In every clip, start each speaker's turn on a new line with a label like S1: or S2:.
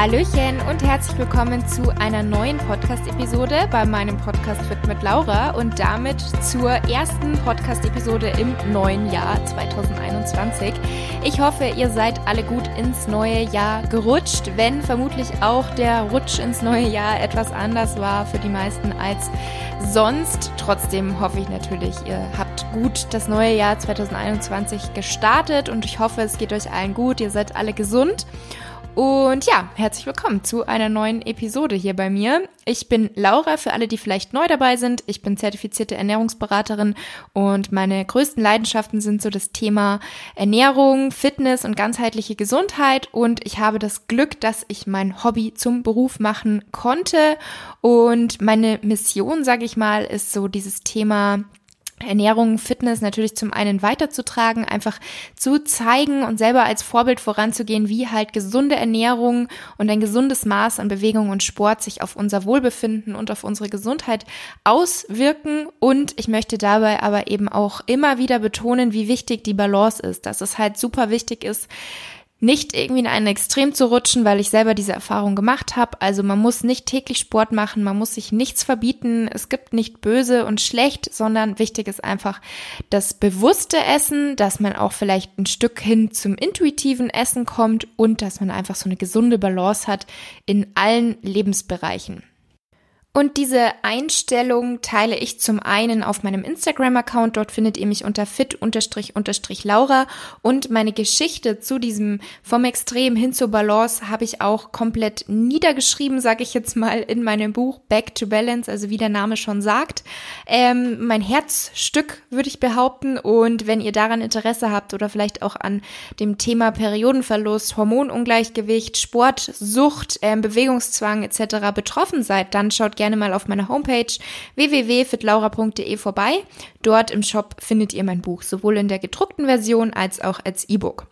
S1: Hallöchen und herzlich willkommen zu einer neuen Podcast-Episode bei meinem Podcast Fit mit Laura und damit zur ersten Podcast-Episode im neuen Jahr 2021. Ich hoffe, ihr seid alle gut ins neue Jahr gerutscht, wenn vermutlich auch der Rutsch ins neue Jahr etwas anders war für die meisten als sonst. Trotzdem hoffe ich natürlich, ihr habt gut das neue Jahr 2021 gestartet und ich hoffe, es geht euch allen gut, ihr seid alle gesund. Und ja, herzlich willkommen zu einer neuen Episode hier bei mir. Ich bin Laura, für alle, die vielleicht neu dabei sind. Ich bin zertifizierte Ernährungsberaterin und meine größten Leidenschaften sind so das Thema Ernährung, Fitness und ganzheitliche Gesundheit. Und ich habe das Glück, dass ich mein Hobby zum Beruf machen konnte. Und meine Mission, sage ich mal, ist so dieses Thema Ernährung, Fitness natürlich zum einen weiterzutragen, einfach zu zeigen und selber als Vorbild voranzugehen, wie halt gesunde Ernährung und ein gesundes Maß an Bewegung und Sport sich auf unser Wohlbefinden und auf unsere Gesundheit auswirken. Und ich möchte dabei aber eben auch immer wieder betonen, wie wichtig die Balance ist, dass es halt super wichtig ist, nicht irgendwie in ein Extrem zu rutschen, weil ich selber diese Erfahrung gemacht habe. Also man muss nicht täglich Sport machen, man muss sich nichts verbieten. Es gibt nicht böse und schlecht, sondern wichtig ist einfach das bewusste Essen, dass man auch vielleicht ein Stück hin zum intuitiven Essen kommt und dass man einfach so eine gesunde Balance hat in allen Lebensbereichen. Und diese Einstellung teile ich zum einen auf meinem Instagram-Account. Dort findet ihr mich unter fit-laura. Und meine Geschichte zu diesem vom Extrem hin zur Balance habe ich auch komplett niedergeschrieben, sage ich jetzt mal, in meinem Buch Back to Balance, also wie der Name schon sagt. Ähm, mein Herzstück würde ich behaupten. Und wenn ihr daran Interesse habt oder vielleicht auch an dem Thema Periodenverlust, Hormonungleichgewicht, Sportsucht, ähm, Bewegungszwang etc. betroffen seid, dann schaut gerne mal auf meiner Homepage www.fitlaura.de vorbei. Dort im Shop findet ihr mein Buch, sowohl in der gedruckten Version als auch als E-Book.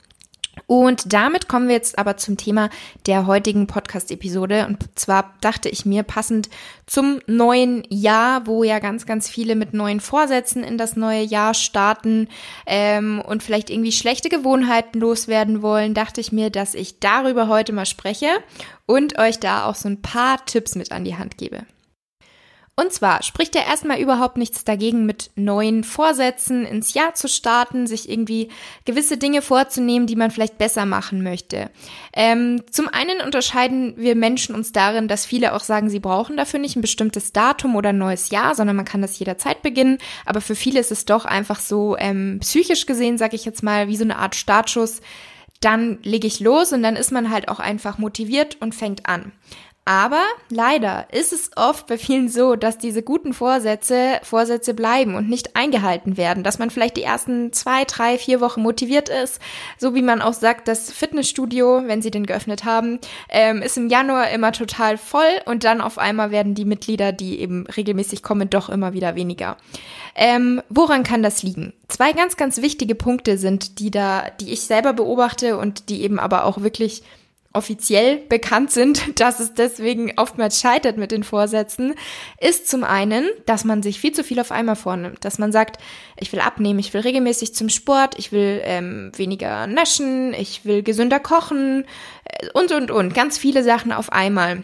S1: Und damit kommen wir jetzt aber zum Thema der heutigen Podcast-Episode. Und zwar dachte ich mir, passend zum neuen Jahr, wo ja ganz, ganz viele mit neuen Vorsätzen in das neue Jahr starten ähm, und vielleicht irgendwie schlechte Gewohnheiten loswerden wollen, dachte ich mir, dass ich darüber heute mal spreche und euch da auch so ein paar Tipps mit an die Hand gebe. Und zwar spricht ja erstmal überhaupt nichts dagegen, mit neuen Vorsätzen ins Jahr zu starten, sich irgendwie gewisse Dinge vorzunehmen, die man vielleicht besser machen möchte. Ähm, zum einen unterscheiden wir Menschen uns darin, dass viele auch sagen, sie brauchen dafür nicht ein bestimmtes Datum oder ein neues Jahr, sondern man kann das jederzeit beginnen. Aber für viele ist es doch einfach so ähm, psychisch gesehen, sage ich jetzt mal, wie so eine Art Startschuss. Dann lege ich los und dann ist man halt auch einfach motiviert und fängt an. Aber leider ist es oft bei vielen so, dass diese guten Vorsätze Vorsätze bleiben und nicht eingehalten werden, dass man vielleicht die ersten zwei, drei, vier Wochen motiviert ist, so wie man auch sagt, das Fitnessstudio, wenn sie den geöffnet haben, ähm, ist im Januar immer total voll und dann auf einmal werden die Mitglieder, die eben regelmäßig kommen, doch immer wieder weniger. Ähm, woran kann das liegen? Zwei ganz, ganz wichtige Punkte sind, die da, die ich selber beobachte und die eben aber auch wirklich offiziell bekannt sind, dass es deswegen oftmals scheitert mit den Vorsätzen, ist zum einen, dass man sich viel zu viel auf einmal vornimmt. Dass man sagt, ich will abnehmen, ich will regelmäßig zum Sport, ich will ähm, weniger naschen, ich will gesünder kochen äh, und, und, und. Ganz viele Sachen auf einmal.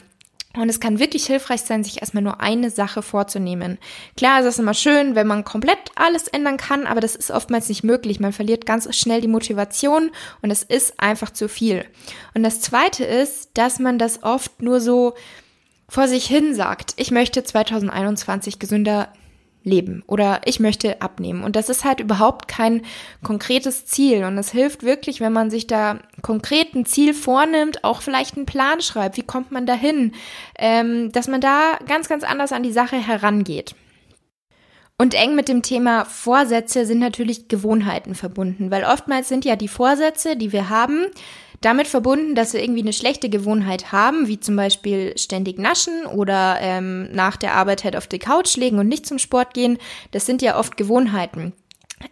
S1: Und es kann wirklich hilfreich sein, sich erstmal nur eine Sache vorzunehmen. Klar ist es immer schön, wenn man komplett alles ändern kann, aber das ist oftmals nicht möglich. Man verliert ganz schnell die Motivation und es ist einfach zu viel. Und das Zweite ist, dass man das oft nur so vor sich hin sagt. Ich möchte 2021 gesünder leben oder ich möchte abnehmen. Und das ist halt überhaupt kein konkretes Ziel. Und es hilft wirklich, wenn man sich da konkret ein Ziel vornimmt, auch vielleicht einen Plan schreibt, wie kommt man dahin, ähm, dass man da ganz, ganz anders an die Sache herangeht. Und eng mit dem Thema Vorsätze sind natürlich Gewohnheiten verbunden, weil oftmals sind ja die Vorsätze, die wir haben, damit verbunden, dass wir irgendwie eine schlechte Gewohnheit haben, wie zum Beispiel ständig naschen oder ähm, nach der Arbeit halt auf die Couch legen und nicht zum Sport gehen. Das sind ja oft Gewohnheiten.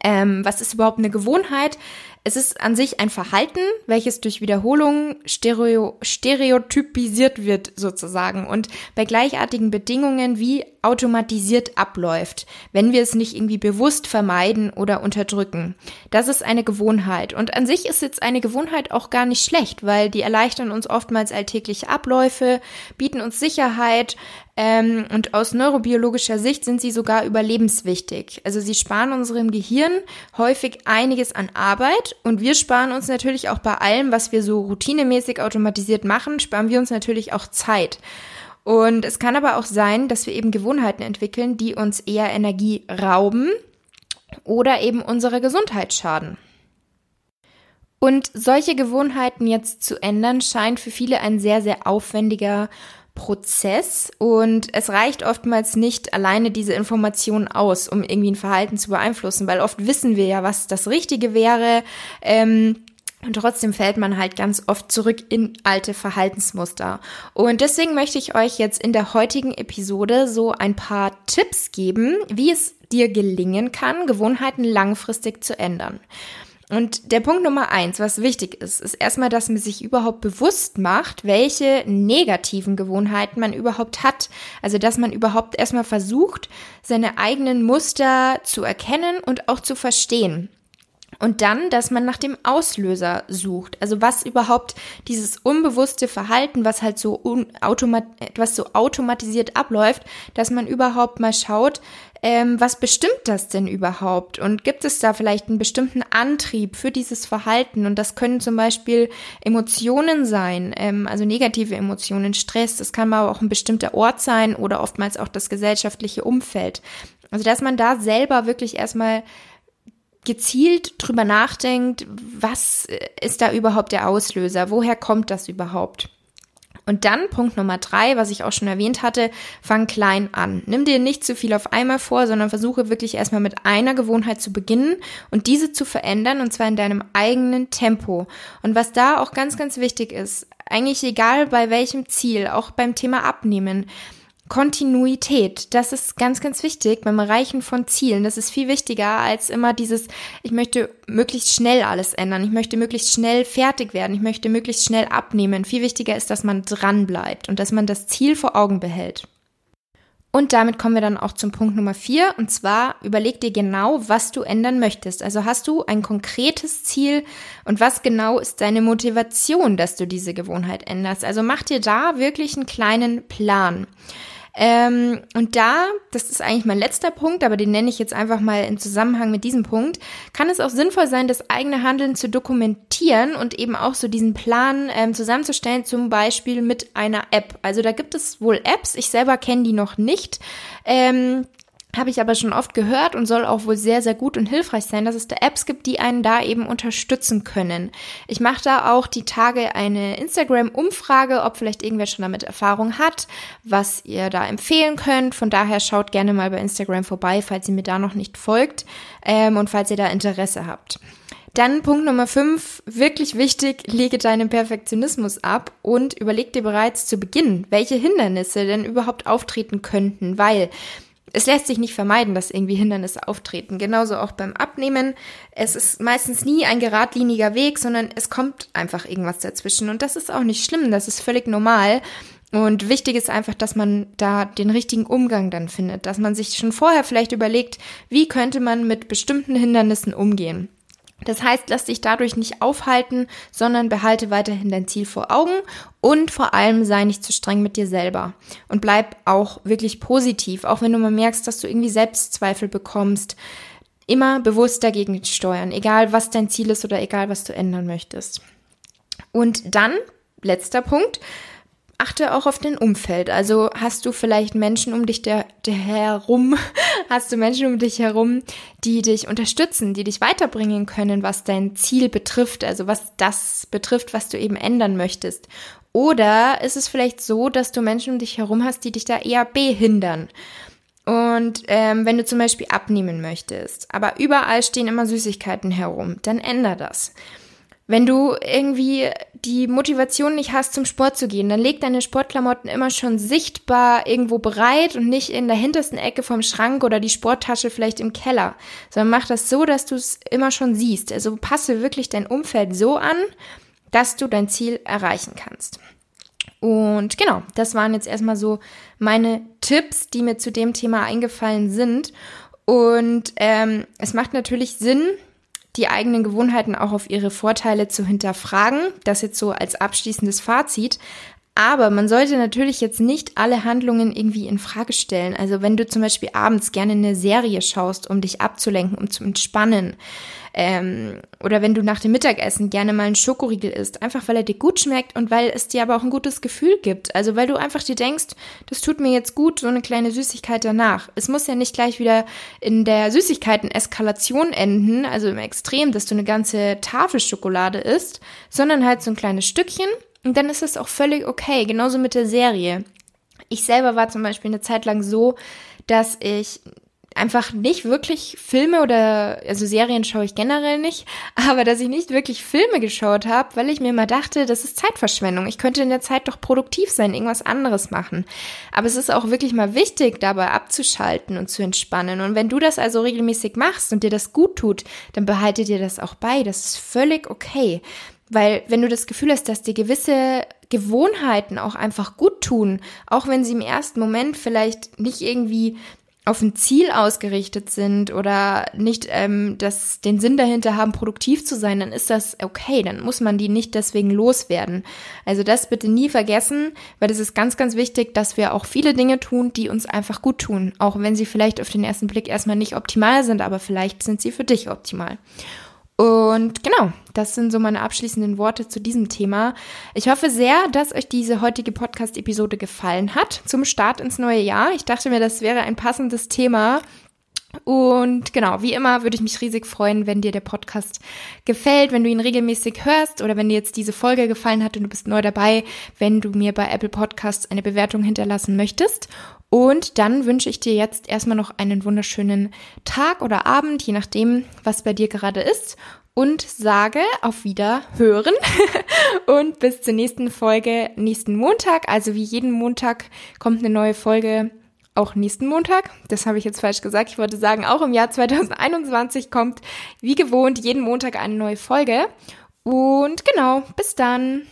S1: Ähm, was ist überhaupt eine Gewohnheit? Es ist an sich ein Verhalten, welches durch Wiederholung stereo stereotypisiert wird sozusagen und bei gleichartigen Bedingungen wie automatisiert abläuft, wenn wir es nicht irgendwie bewusst vermeiden oder unterdrücken. Das ist eine Gewohnheit und an sich ist jetzt eine Gewohnheit auch gar nicht schlecht, weil die erleichtern uns oftmals alltägliche Abläufe, bieten uns Sicherheit, ähm, und aus neurobiologischer Sicht sind sie sogar überlebenswichtig. Also sie sparen unserem Gehirn häufig einiges an Arbeit und wir sparen uns natürlich auch bei allem, was wir so routinemäßig automatisiert machen, sparen wir uns natürlich auch Zeit. Und es kann aber auch sein, dass wir eben Gewohnheiten entwickeln, die uns eher Energie rauben oder eben unserer Gesundheit schaden. Und solche Gewohnheiten jetzt zu ändern, scheint für viele ein sehr, sehr aufwendiger Prozess und es reicht oftmals nicht alleine diese Information aus, um irgendwie ein Verhalten zu beeinflussen, weil oft wissen wir ja, was das Richtige wäre. Ähm, und trotzdem fällt man halt ganz oft zurück in alte Verhaltensmuster. Und deswegen möchte ich euch jetzt in der heutigen Episode so ein paar Tipps geben, wie es dir gelingen kann, Gewohnheiten langfristig zu ändern. Und der Punkt Nummer eins, was wichtig ist, ist erstmal, dass man sich überhaupt bewusst macht, welche negativen Gewohnheiten man überhaupt hat. Also, dass man überhaupt erstmal versucht, seine eigenen Muster zu erkennen und auch zu verstehen. Und dann, dass man nach dem Auslöser sucht. Also was überhaupt dieses unbewusste Verhalten, was halt so automat was so automatisiert abläuft, dass man überhaupt mal schaut, ähm, was bestimmt das denn überhaupt? Und gibt es da vielleicht einen bestimmten Antrieb für dieses Verhalten? Und das können zum Beispiel Emotionen sein, ähm, also negative Emotionen, Stress. Das kann aber auch ein bestimmter Ort sein oder oftmals auch das gesellschaftliche Umfeld. Also dass man da selber wirklich erstmal gezielt drüber nachdenkt, was ist da überhaupt der Auslöser? Woher kommt das überhaupt? Und dann Punkt Nummer drei, was ich auch schon erwähnt hatte, fang klein an. Nimm dir nicht zu viel auf einmal vor, sondern versuche wirklich erstmal mit einer Gewohnheit zu beginnen und diese zu verändern und zwar in deinem eigenen Tempo. Und was da auch ganz, ganz wichtig ist, eigentlich egal bei welchem Ziel, auch beim Thema Abnehmen, Kontinuität, das ist ganz, ganz wichtig beim Erreichen von Zielen. Das ist viel wichtiger als immer dieses, ich möchte möglichst schnell alles ändern, ich möchte möglichst schnell fertig werden, ich möchte möglichst schnell abnehmen. Viel wichtiger ist, dass man dran bleibt und dass man das Ziel vor Augen behält. Und damit kommen wir dann auch zum Punkt Nummer vier. Und zwar überleg dir genau, was du ändern möchtest. Also hast du ein konkretes Ziel und was genau ist deine Motivation, dass du diese Gewohnheit änderst. Also mach dir da wirklich einen kleinen Plan. Ähm, und da, das ist eigentlich mein letzter Punkt, aber den nenne ich jetzt einfach mal in Zusammenhang mit diesem Punkt, kann es auch sinnvoll sein, das eigene Handeln zu dokumentieren und eben auch so diesen Plan ähm, zusammenzustellen, zum Beispiel mit einer App. Also da gibt es wohl Apps, ich selber kenne die noch nicht. Ähm, habe ich aber schon oft gehört und soll auch wohl sehr, sehr gut und hilfreich sein, dass es da Apps gibt, die einen da eben unterstützen können. Ich mache da auch die Tage eine Instagram-Umfrage, ob vielleicht irgendwer schon damit Erfahrung hat, was ihr da empfehlen könnt. Von daher schaut gerne mal bei Instagram vorbei, falls ihr mir da noch nicht folgt ähm, und falls ihr da Interesse habt. Dann Punkt Nummer 5, wirklich wichtig, lege deinen Perfektionismus ab und überleg dir bereits zu Beginn, welche Hindernisse denn überhaupt auftreten könnten, weil es lässt sich nicht vermeiden, dass irgendwie Hindernisse auftreten. Genauso auch beim Abnehmen. Es ist meistens nie ein geradliniger Weg, sondern es kommt einfach irgendwas dazwischen. Und das ist auch nicht schlimm, das ist völlig normal. Und wichtig ist einfach, dass man da den richtigen Umgang dann findet, dass man sich schon vorher vielleicht überlegt, wie könnte man mit bestimmten Hindernissen umgehen. Das heißt, lass dich dadurch nicht aufhalten, sondern behalte weiterhin dein Ziel vor Augen und vor allem sei nicht zu streng mit dir selber und bleib auch wirklich positiv, auch wenn du mal merkst, dass du irgendwie Selbstzweifel bekommst. Immer bewusst dagegen steuern, egal was dein Ziel ist oder egal was du ändern möchtest. Und dann, letzter Punkt, achte auch auf dein Umfeld. Also hast du vielleicht Menschen um dich der, der herum, hast du Menschen um dich herum, die dich unterstützen, die dich weiterbringen können, was dein Ziel betrifft, also was das betrifft, was du eben ändern möchtest. Oder ist es vielleicht so, dass du Menschen um dich herum hast, die dich da eher behindern? Und ähm, wenn du zum Beispiel abnehmen möchtest, aber überall stehen immer Süßigkeiten herum, dann änder das. Wenn du irgendwie die Motivation nicht hast, zum Sport zu gehen, dann leg deine Sportklamotten immer schon sichtbar irgendwo bereit und nicht in der hintersten Ecke vom Schrank oder die Sporttasche vielleicht im Keller, sondern mach das so, dass du es immer schon siehst. Also passe wirklich dein Umfeld so an, dass du dein Ziel erreichen kannst. Und genau, das waren jetzt erstmal so meine Tipps, die mir zu dem Thema eingefallen sind. Und ähm, es macht natürlich Sinn, die eigenen Gewohnheiten auch auf ihre Vorteile zu hinterfragen. Das jetzt so als abschließendes Fazit. Aber man sollte natürlich jetzt nicht alle Handlungen irgendwie in Frage stellen. Also wenn du zum Beispiel abends gerne eine Serie schaust, um dich abzulenken, um zu entspannen, ähm, oder wenn du nach dem Mittagessen gerne mal einen Schokoriegel isst, einfach weil er dir gut schmeckt und weil es dir aber auch ein gutes Gefühl gibt. Also weil du einfach dir denkst, das tut mir jetzt gut, so eine kleine Süßigkeit danach. Es muss ja nicht gleich wieder in der Süßigkeiten-Eskalation enden, also im Extrem, dass du eine ganze Tafel Schokolade isst, sondern halt so ein kleines Stückchen und dann ist es auch völlig okay. Genauso mit der Serie. Ich selber war zum Beispiel eine Zeit lang so, dass ich einfach nicht wirklich Filme oder, also Serien schaue ich generell nicht, aber dass ich nicht wirklich Filme geschaut habe, weil ich mir immer dachte, das ist Zeitverschwendung. Ich könnte in der Zeit doch produktiv sein, irgendwas anderes machen. Aber es ist auch wirklich mal wichtig, dabei abzuschalten und zu entspannen. Und wenn du das also regelmäßig machst und dir das gut tut, dann behalte dir das auch bei. Das ist völlig okay. Weil wenn du das Gefühl hast, dass dir gewisse Gewohnheiten auch einfach gut tun, auch wenn sie im ersten Moment vielleicht nicht irgendwie auf ein Ziel ausgerichtet sind oder nicht ähm, das, den Sinn dahinter haben, produktiv zu sein, dann ist das okay, dann muss man die nicht deswegen loswerden. Also das bitte nie vergessen, weil es ist ganz, ganz wichtig, dass wir auch viele Dinge tun, die uns einfach gut tun, auch wenn sie vielleicht auf den ersten Blick erstmal nicht optimal sind, aber vielleicht sind sie für dich optimal. Und genau, das sind so meine abschließenden Worte zu diesem Thema. Ich hoffe sehr, dass euch diese heutige Podcast-Episode gefallen hat zum Start ins neue Jahr. Ich dachte mir, das wäre ein passendes Thema. Und genau, wie immer würde ich mich riesig freuen, wenn dir der Podcast gefällt, wenn du ihn regelmäßig hörst oder wenn dir jetzt diese Folge gefallen hat und du bist neu dabei, wenn du mir bei Apple Podcasts eine Bewertung hinterlassen möchtest. Und dann wünsche ich dir jetzt erstmal noch einen wunderschönen Tag oder Abend, je nachdem, was bei dir gerade ist. Und sage auf Wiederhören und bis zur nächsten Folge nächsten Montag. Also wie jeden Montag kommt eine neue Folge auch nächsten Montag. Das habe ich jetzt falsch gesagt. Ich wollte sagen, auch im Jahr 2021 kommt wie gewohnt jeden Montag eine neue Folge. Und genau, bis dann.